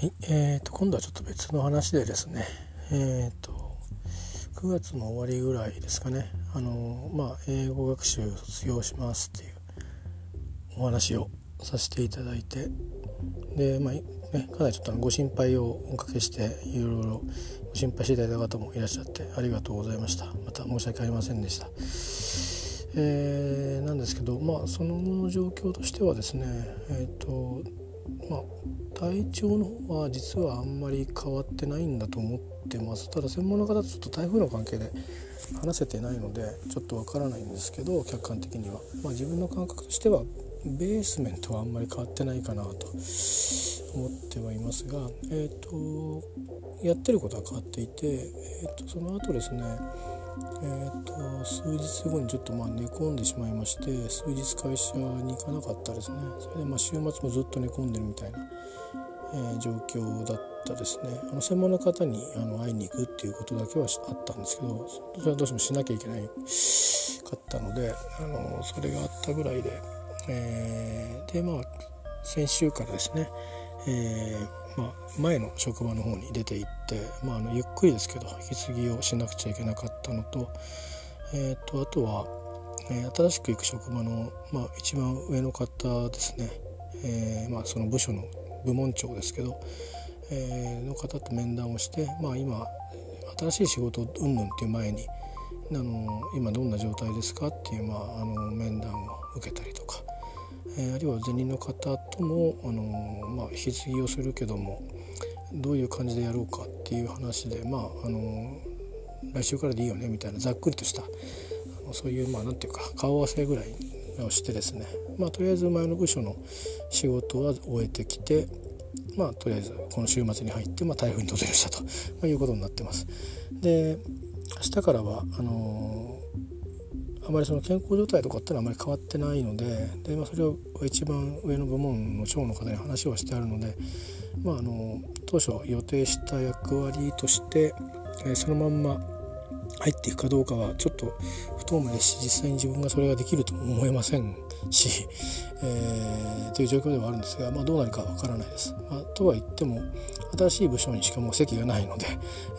はい、えーと、今度はちょっと別の話でですね、えーと、9月の終わりぐらいですかね、あのまあ、英語学習卒業しますっていうお話をさせていただいて、で、まあね、かなりちょっとご心配をおかけして、いろいろご心配していただいた方もいらっしゃって、ありがとうございました。また申し訳ありませんでした。えー、なんですけど、まあ、その後の状況としてはですね、えーとまあ、体調の方は実はあんまり変わってないんだと思ってます。ただ専門の方とちょっと台風の関係で話せてないのでちょっとわからないんですけど客観的には、まあ、自分の感覚としてはベースメントはあんまり変わってないかなと思ってはいますが、えーと、やってることは変わっていて、えーとその後ですねえーと、数日後にちょっとまあ寝込んでしまいまして数日会社に行かなかったですね。それでまあ週末もずっと寝込んでるみたいな、えー、状況だったですね。あの専門の方にあの会いに行くっていうことだけはあったんですけどそれはどうしてもしなきゃいけないかったのであのそれがあったぐらいで、えー、でまあ先週からですね、えーまあ、前の職場の方に出て行って、まあ、あのゆっくりですけど引き継ぎをしなくちゃいけなかったのと,、えーと、あとは、えー、新しく行く職場の、まあ、一番上の方ですね、えーまあ、その部署の部門長ですけど、えー、の方と面談をして、まあ、今新しい仕事うんぬんっていう前にあの今どんな状態ですかっていう、まあ、あの面談を受けたりとか。え、あるいは前任の方とも、あのまあ、引き継ぎをするけどもどういう感じでやろうかっていう話でまああの来週からでいいよねみたいなざっくりとしたそういうまあなんていうか顔合わせぐらいをしてですねまあとりあえず前の部署の仕事は終えてきてまあとりあえずこの週末に入って、まあ、台風に突入したと、まあ、いうことになってます。で明日からはあのあまりその健康状態とかってのはあまり変わってないのでで、まあ、それを一番上の部門の長の方に話をしてあるので、まあ、あの当初予定した役割として、えー、そのまんま入っていくかどうかはちょっと不透明ですし実際に自分がそれができるとも思えませんし、えー、という状況ではあるんですが、まあ、どうなるかわからないです。まあ、とは言っても新しい部署にしかもう席がないので、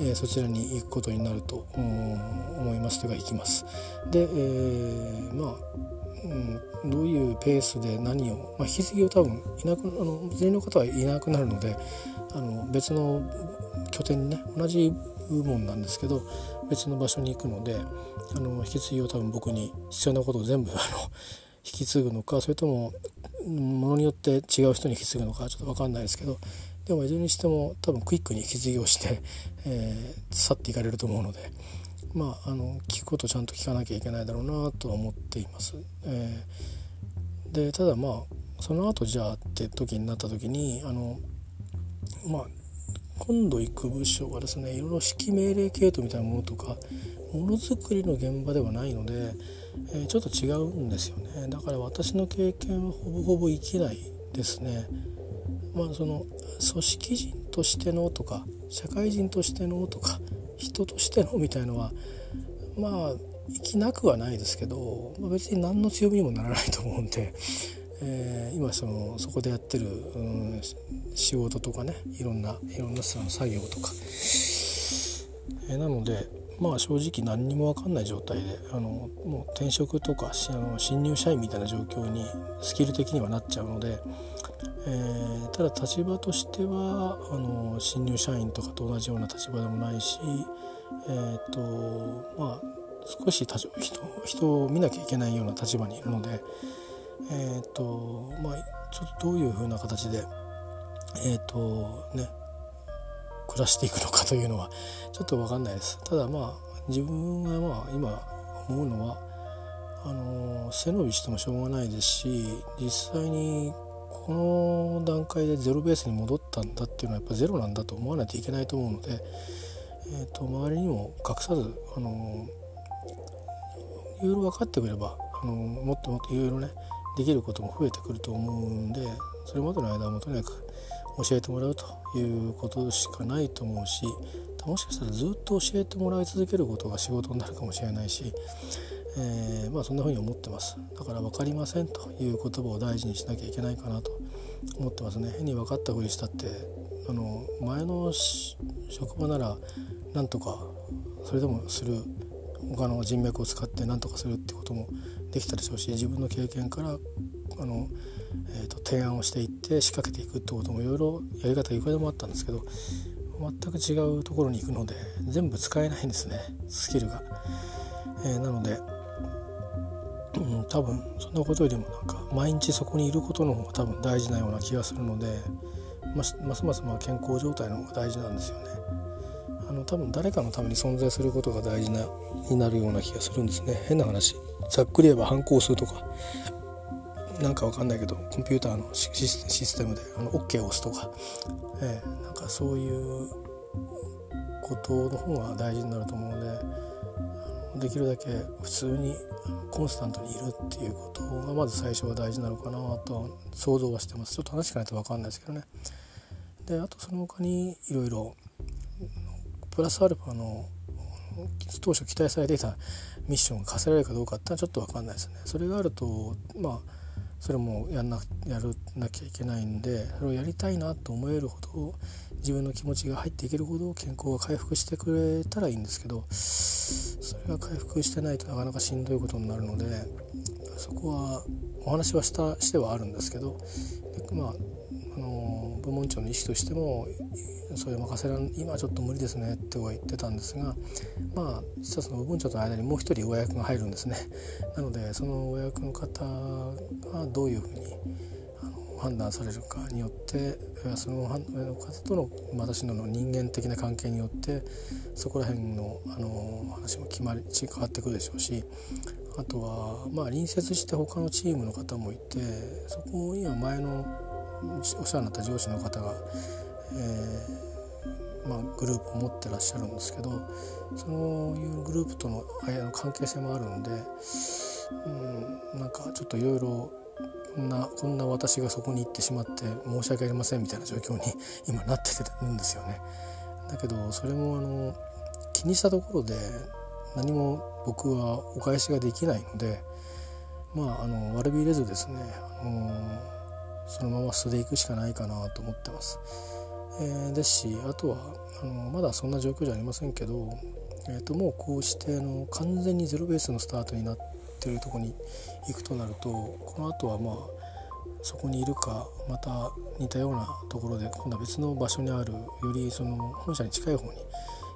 えー、そちらに行くことになると思いますというか行きます。で、えー、まあうん、どういうペースで何を、まあ、引き継ぎを多分いなくあの全員の方はいなくなるのであの別の拠点にね同じ部門なんですけど別の場所に行くのであの引き継ぎを多分僕に必要なことを全部 あの引き継ぐのかそれともものによって違う人に引き継ぐのかちょっと分かんないですけどでもいずれにしても多分クイックに引き継ぎをして、えー、去っていかれると思うのでまああの聞くことちゃんと聞かなきゃいけないだろうなとは思っています。えー、でただまあその後じゃあって時になった時にあのまあ今度行く部署はですねいろいろ指揮命令系統みたいなものとかものづくりの現場ではないので、えー、ちょっと違うんですよねだから私の経験はほぼほぼ生きないですね。まあその組織人としてのとか社会人としてのとか人としてのみたいのはまあ生きなくはないですけど、まあ、別に何の強みにもならないと思うんで、えー、今そのそこでやってる、うん、仕事とかねいろんないろんなその作業とか、えー、なのでまあ正直何にも分かんない状態であのもう転職とかあの新入社員みたいな状況にスキル的にはなっちゃうので、えー、ただ立場としてはあの新入社員とかと同じような立場でもないし、えーとまあ、少し人人を見なきゃいけないような立場にいるので、えーとまあ、ちょっとどういうふうな形で、えーとね、暮らしていくのかというのはちょっと分かんないです。ただまあ自分がまあ今思うのはあの背伸びしてもしょうがないですし実際にこの段階でゼロベースに戻ったんだっていうのはやっぱゼロなんだと思わないといけないと思うので、えーと、周りにも隠さずあのいろいろ分かってくればあのもっともっといろいろねできることも増えてくると思うんでそれまでの間はもとにかく教えてもらうということしかないと思うしもしかしたらずっと教えてもらい続けることが仕事になるかもしれないし、えー、まあそんな風に思ってます。だから分かりませんという言葉を大事にしなきゃいけないかなと思ってますね。変に分かったふりしたってあの前の職場ならなんとかそれでもする。他の人脈を使って何とかするってこともできたでしょうし自分の経験からあの、えーと、提案をしていって仕掛けていくってこともいろいろやり方いくらでもあったんですけど全く違うところに行くので全部使えないんですねスキルが。えー、なので、多分そんなことよりもなんか毎日そこにいることの方が多分大事なような気がするのでますますまあ健康状態の方が大事なんですよね。あの多分誰かのために存在することが大事なになるような気がするんですね。変な話。ざっくり言えば反抗数とか。なんかわかんないけどコンピューターのシステムであの OK を押すとか、えー、なんかそういうことの方が大事になると思うのでできるだけ普通にコンスタントにいるっていうことがまず最初は大事なのかなと想像はしてますちょっと話聞かないと分かんないですけどね。であとその他にいろいろプラスアルファの当初期待されていたミッションが課せられるかどうかってのはちょっと分かんないですね。それがあるとまあそれもやんなやるなきゃいけないんでそれをやりたいなと思えるほど自分の気持ちが入っていけるほど健康が回復してくれたらいいんですけどそれが回復してないとなかなかしんどいことになるのでそこはお話はしたしてはあるんですけどまああの部門長の意識としてもそれ任せらん今ちょっと無理ですねっては言ってたんですがまあ実はその部門長との間にもう一人親役が入るんですね。なのでその親役の方がどういうふうにあの判断されるかによってその方との私の人間的な関係によってそこら辺のあの話も決まり変わってくるでしょうしあとはまあ隣接して他のチームの方もいてそこには前のお世話になった上司の方がえー、まあ、グループを持ってらっしゃるんですけどそういうグループとの関係性もあるんで、うん、なんかちょっといろいろこんなこんな私がそこに行ってしまって申し訳ありませんみたいな状況に今なってるんですよね。だけどそれもあの気にしたところで何も僕はお返しができないのでまああの悪びれずですね、あのそのまま素でいくしかないかなと思ってます。えー、ですしあとはあのまだそんな状況じゃありませんけど、えー、ともうこうしてあの完全にゼロベースのスタートになってるとこに行くとなるとこのあとはまあそこにいるかまた似たようなところで今度は別の場所にあるよりその本社に近い方に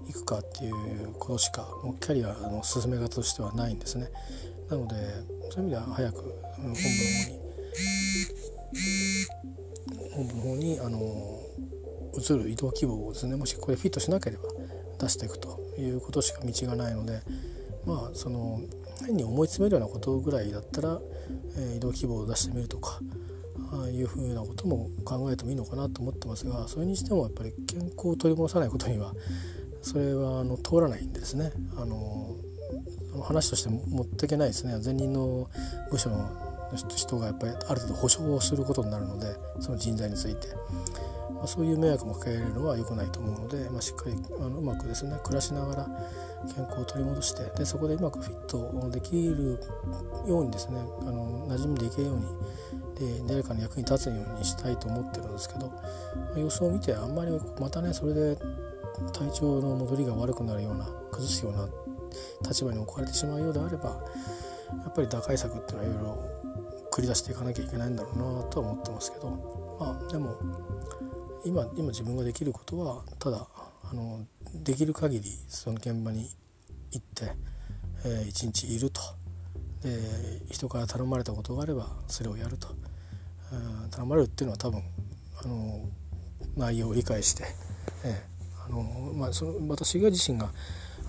行くかっていうことしかもうキャリアの進め方としてはないんですね。なのでそういう意味では早く本部の方に本部の方にあの移る移動希望をですねもしこれフィットしなければ出していくということしか道がないのでまあその変に思い詰めるようなことぐらいだったら、え、移動希望を出してみるとかああいうふうなことも考えてもいいのかなと思ってますがそれにしてもやっぱり健康を取り戻さないことにはそれはあの通らないんですね。あの話として持っていけないですね前任の部署の人がやっぱりある程度保証をすることになるのでその人材について。まあ、そういう迷惑もかけられるのは良くないと思うので、まあ、しっかりあのうまくですね暮らしながら健康を取り戻してでそこでうまくフィットできるようにですねあの馴染んでいけるようにで誰かの役に立つようにしたいと思ってるんですけど、まあ、様子を見てあんまりまたねそれで体調の戻りが悪くなるような崩すような立場に置かれてしまうようであればやっぱり打開策っていうのはいろいろ繰り出していかなきゃいけないんだろうなとは思ってますけどまあでも今今自分ができることはただあのできる限りその現場に行って、えー、一日いると。で人から頼まれたことがあればそれをやると、うん、頼まれるっていうのは多分あの内容を理解して、えーあのまあ、その私が自身が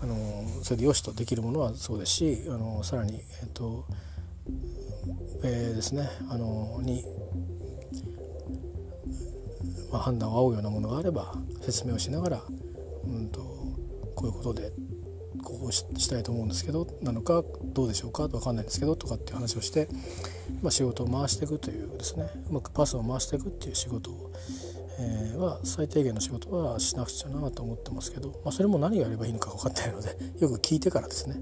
あのそれでよしとできるものはそうですしあのさらに、えっ、ー、とえー、ですねあのにまあ、判断を仰ぐようなものがあれば説明をしながら、うんと、こういうことでこうしたいと思うんですけどなのかどうでしょうか分かんないんですけどとかっていう話をして、まあ、仕事を回していくというですねうまくパスを回していくっていう仕事を、えー、は最低限の仕事はしなくちゃなと思ってますけど、まあ、それも何をやればいいのか分かってないのでよく聞いてからですね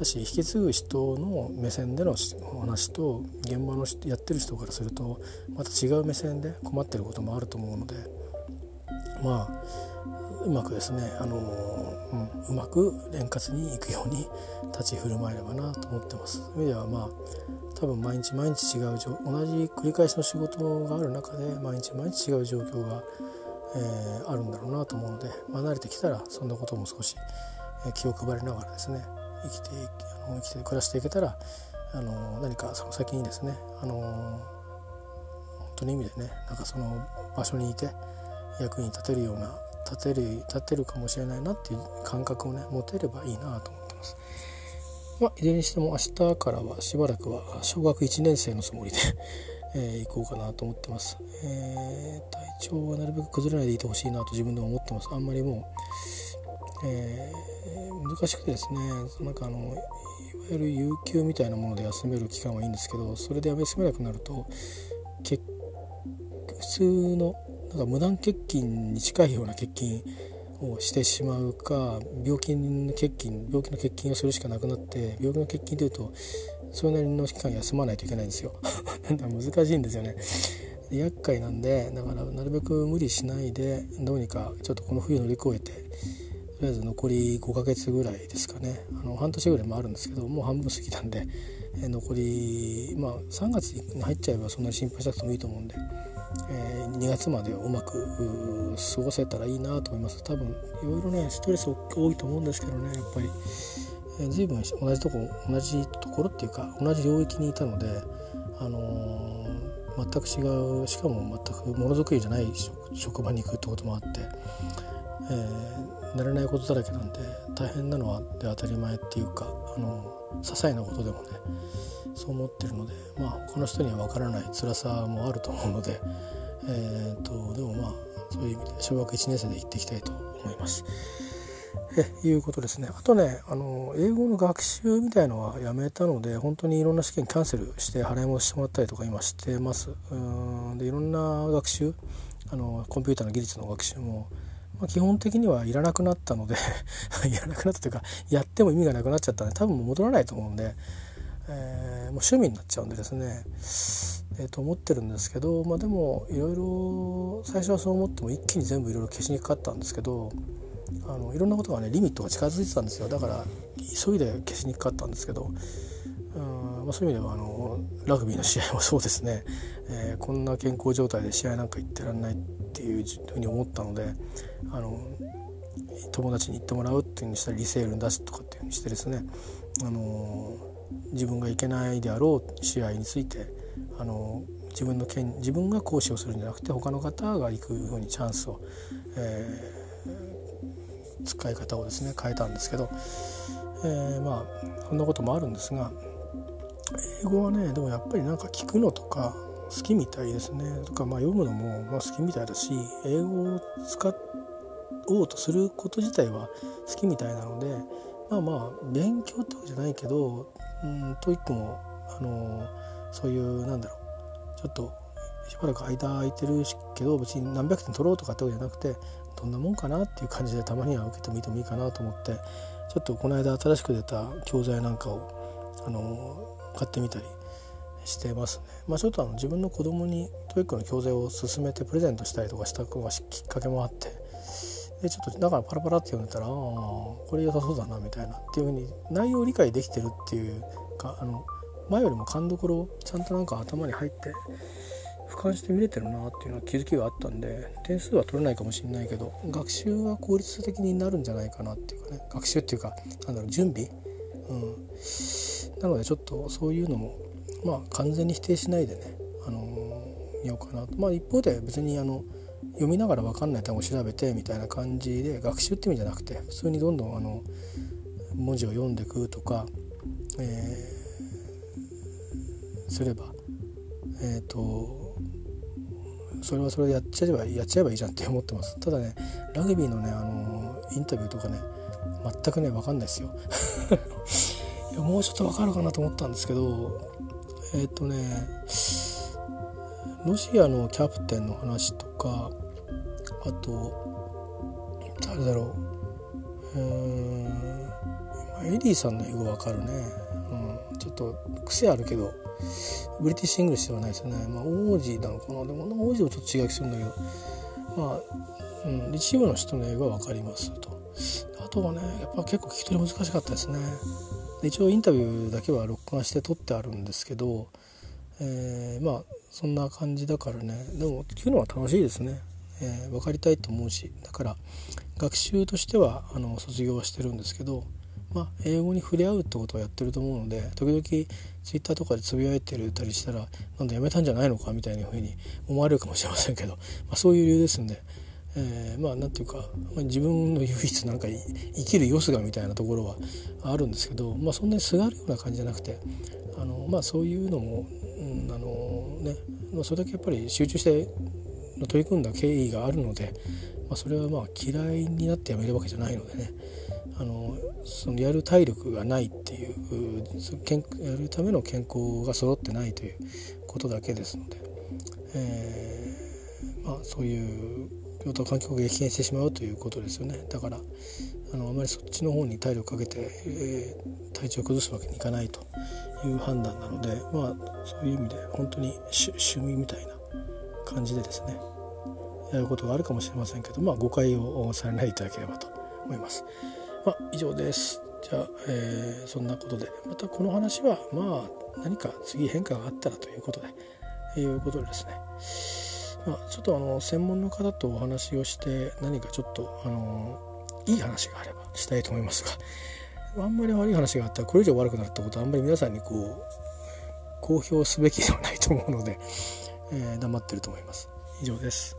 だし引き継ぐ人の目線での話と現場のやってる人からするとまた違う目線で困ってることもあると思うのでまあうまくですね、あのうん、うまく円滑にいくように立ち振る舞えればなと思ってます。そういう意味ではまあ多分毎日毎日違う同じ繰り返しの仕事がある中で毎日毎日違う状況が、えー、あるんだろうなと思うので、まあ、慣れてきたらそんなことも少し気を配りながらですね生きてあの生きて暮らしていけたらあの何かその先にですねあの本当の意味でねなんかその場所にいて役に立てるような立てる立てるかもしれないなっていう感覚をね持てればいいなと思ってます。まあ、いずれにしても明日からはしばらくは小学1年生のつもりで えー、行こうかなと思ってます、えー、体調はなるべく崩れないでいてほしいなと自分でも思ってますあんまりもう、えー、難しくてですねなんかあのいわゆる有給みたいなもので休める期間はいいんですけどそれで休めなくなると普通のなんか無断欠勤に近いような欠勤をしてしまうか病気の欠勤病気の欠勤をするしかなくなって病気の欠勤というとそれなりの期間休まないといけないんですよ。なんか難しいんですよね。厄介なんでだからなるべく無理しないでどうにかちょっとこの冬乗り越えてりあえず残り5ヶ月ぐらいですかね。あの半年ぐらいもあるんですけどもう半分過ぎたんで、え残りまあ3月に入っちゃえばそんなに心配しなくてもいいと思うんでえー、2月までうまく過ごせたらいいなと思います。多分いろいろねストレス多いと思うんですけどねやっぱり、えー、随分同じとこ同じところっていうか同じ領域にいたのであのー、全く違うしかも全くものづくりじゃない職場に行くってこともあって、えー、慣れないことだらけなんで大変なのはで当たり前っていうかあの些細なことでもねそう思ってるのでまあ他の人には分からない辛さもあると思うので、えーと、でもまあそういう意味で小学1年生で行っていきたいと思います。えいうことですねあとねあの英語の学習みたいのはやめたので本当にいろんな試験キャンセルして払い戻してもらったりとか今してますうんでいろんな学習あのコンピューターの技術の学習も、まあ、基本的にはいらなくなったので いらなくなったというかやっても意味がなくなっちゃったんで多分もう戻らないと思うんでえー、もう趣味になっちゃうんでですね、えー、と思ってるんですけど、まあ、でもいろいろ最初はそう思っても一気に全部いろいろ消しにかかったんですけどあのいろんなことがねリミットが近づいてたんですよ。だから急いで消しにかかったんですけどうんまあ、そういう意味ではあのラグビーの試合もそうですね、えー、こんな健康状態で試合なんか行ってらんないっていうふうに思ったのであの友達に行ってもらうっていうふうにしたらリセールに出すとかっていうふうにしてですね、あの自分がいけないであろう試合についてあの自分の権自分が行使をするんじゃなくて他の方が行くふうにチャンスを、えー、使い方をですね変えたんですけど、えー、まあそんなこともあるんですが英語はねでもやっぱりなんか聞くのとか好きみたいですね。とか、まあ、読むのもまあ好きみたいだし英語を使おうとすること自体は好きみたいなのでまあまあ勉強ってわけじゃないけどうん TOEIC もあのそういうなんだろうちょっとしばらく間空いてるけど別に何百点取ろうとかってわけじゃなくてどんなもんかなっていう感じでたまには受けてみてもいいかなと思ってちょっとこの間新しく出た教材なんかをあの買ってみたりしてますね。まあ、ちょっとあの自分の子供に TOEIC の教材を勧めてプレゼントしたりとかしたのがきっかけもあってでちょっとだからパラパラって読んでたらああこれ良さそうだなみたいなっていうふうに内容を理解できてるっていうかあの前よりも勘どころちゃんとなんか頭に入って俯瞰して見れてるなっていうのは気づきがあったんで点数は取れないかもしれないけど学習は効率的になるんじゃないかなっていうかね。学習っていうかなんだろう準備、うん、なのでちょっとそういうのもまあ完全に否定しないでね、あのー、見ようかなと。まあ一方で別にあの読みながら分かんない単語を調べてみたいな感じで学習って意味じゃなくて普通にどんどんあの文字を読んでいくとか、えー、すればえっ、ー、とそれはそれでやっちゃえばやっちゃえばいいじゃんって思ってます。ただねラグビーのねあのインタビューとかね全くね分かんないですよ。いやもうちょっと分かるかなと思ったんですけどえっ、ー、とねロシアのキャプテンの話とかあと誰だろう。うんエリーさんの英語わかるね、うん、ちょっと癖あるけど British English ではないですよね。まあ王子なのかな。でも王子はちょっと違う気するんだけどまあ、うん、一部の人の英語は分かりますと。あとはねやっぱ結構聞き取り難しかったですね。一応インタビューだけは録画して撮ってあるんですけど、えー、まあそんな感じだからね。でも聞くのは楽しいですね、えー、分かりたいと思うし。だから学習としてはあの卒業はしてるんですけどまあ、英語に触れ合うってことをやってると思うので時々ツイッターとかでつぶやいてるたりしたらなんだやめたんじゃないのか？みたいなふうに思われるかもしれませんけど、まあ、そういう理由ですんで、えー、まあなんていうか、まあ、自分の唯一なんか生きるよすがみたいなところはあるんですけど、まあ、そんなにすがるような感じじゃなくてあの、まあ、そういうのも、うん、あのね、まあ、それだけやっぱり集中して取り組んだ経緯があるので、まあ、それはまあ嫌いになってやめるわけじゃないのでね。あのそのやる体力がないっていうやるための健康が揃ってないということだけですので、えー、まあ、そういう病棟環境が激減してしまうということですよねだからあのあまりそっちの方に体力かけて、えー、体調を崩すわけにいかないという判断なのでまあそういう意味で本当に趣味みたいな感じでですねやることがあるかもしれませんけどまあ誤解をされないいただければと思います。まあ、以上です。じゃあ、えー、そんなことでまたこの話はまあ何か次変化があったらということで、え、いうことでですね、まあ、ちょっとあの専門の方とお話をして何かちょっとあのいい話があればしたいと思いますがあんまり悪い話があったらこれ以上悪くなるってことはあんまり皆さんにこう公表すべきではないと思うので、えー、黙ってると思います。以上です。